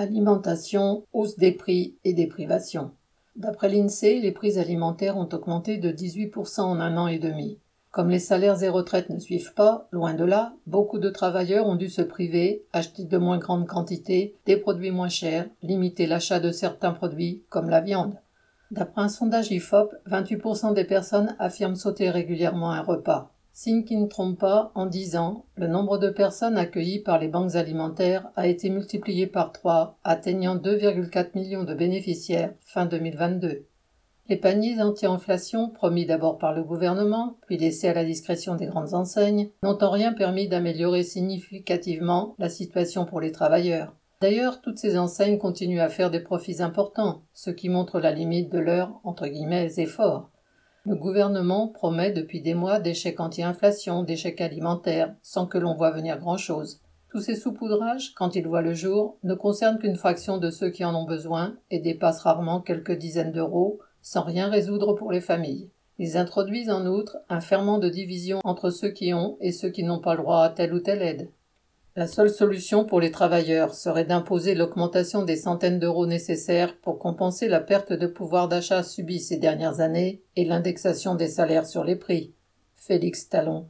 Alimentation, hausse des prix et des privations. D'après l'INSEE, les prix alimentaires ont augmenté de 18% en un an et demi. Comme les salaires et retraites ne suivent pas, loin de là, beaucoup de travailleurs ont dû se priver, acheter de moins grandes quantités, des produits moins chers, limiter l'achat de certains produits, comme la viande. D'après un sondage IFOP, 28% des personnes affirment sauter régulièrement un repas. Signe qui ne trompe pas, en 10 ans, le nombre de personnes accueillies par les banques alimentaires a été multiplié par 3, atteignant 2,4 millions de bénéficiaires fin 2022. Les paniers anti-inflation, promis d'abord par le gouvernement, puis laissés à la discrétion des grandes enseignes, n'ont en rien permis d'améliorer significativement la situation pour les travailleurs. D'ailleurs, toutes ces enseignes continuent à faire des profits importants, ce qui montre la limite de leurs entre efforts. Le gouvernement promet depuis des mois des chèques anti-inflation, des chèques alimentaires, sans que l'on voit venir grand-chose. Tous ces saupoudrages, quand ils voient le jour, ne concernent qu'une fraction de ceux qui en ont besoin et dépassent rarement quelques dizaines d'euros, sans rien résoudre pour les familles. Ils introduisent en outre un ferment de division entre ceux qui ont et ceux qui n'ont pas le droit à telle ou telle aide. La seule solution pour les travailleurs serait d'imposer l'augmentation des centaines d'euros nécessaires pour compenser la perte de pouvoir d'achat subie ces dernières années et l'indexation des salaires sur les prix. Félix Talon.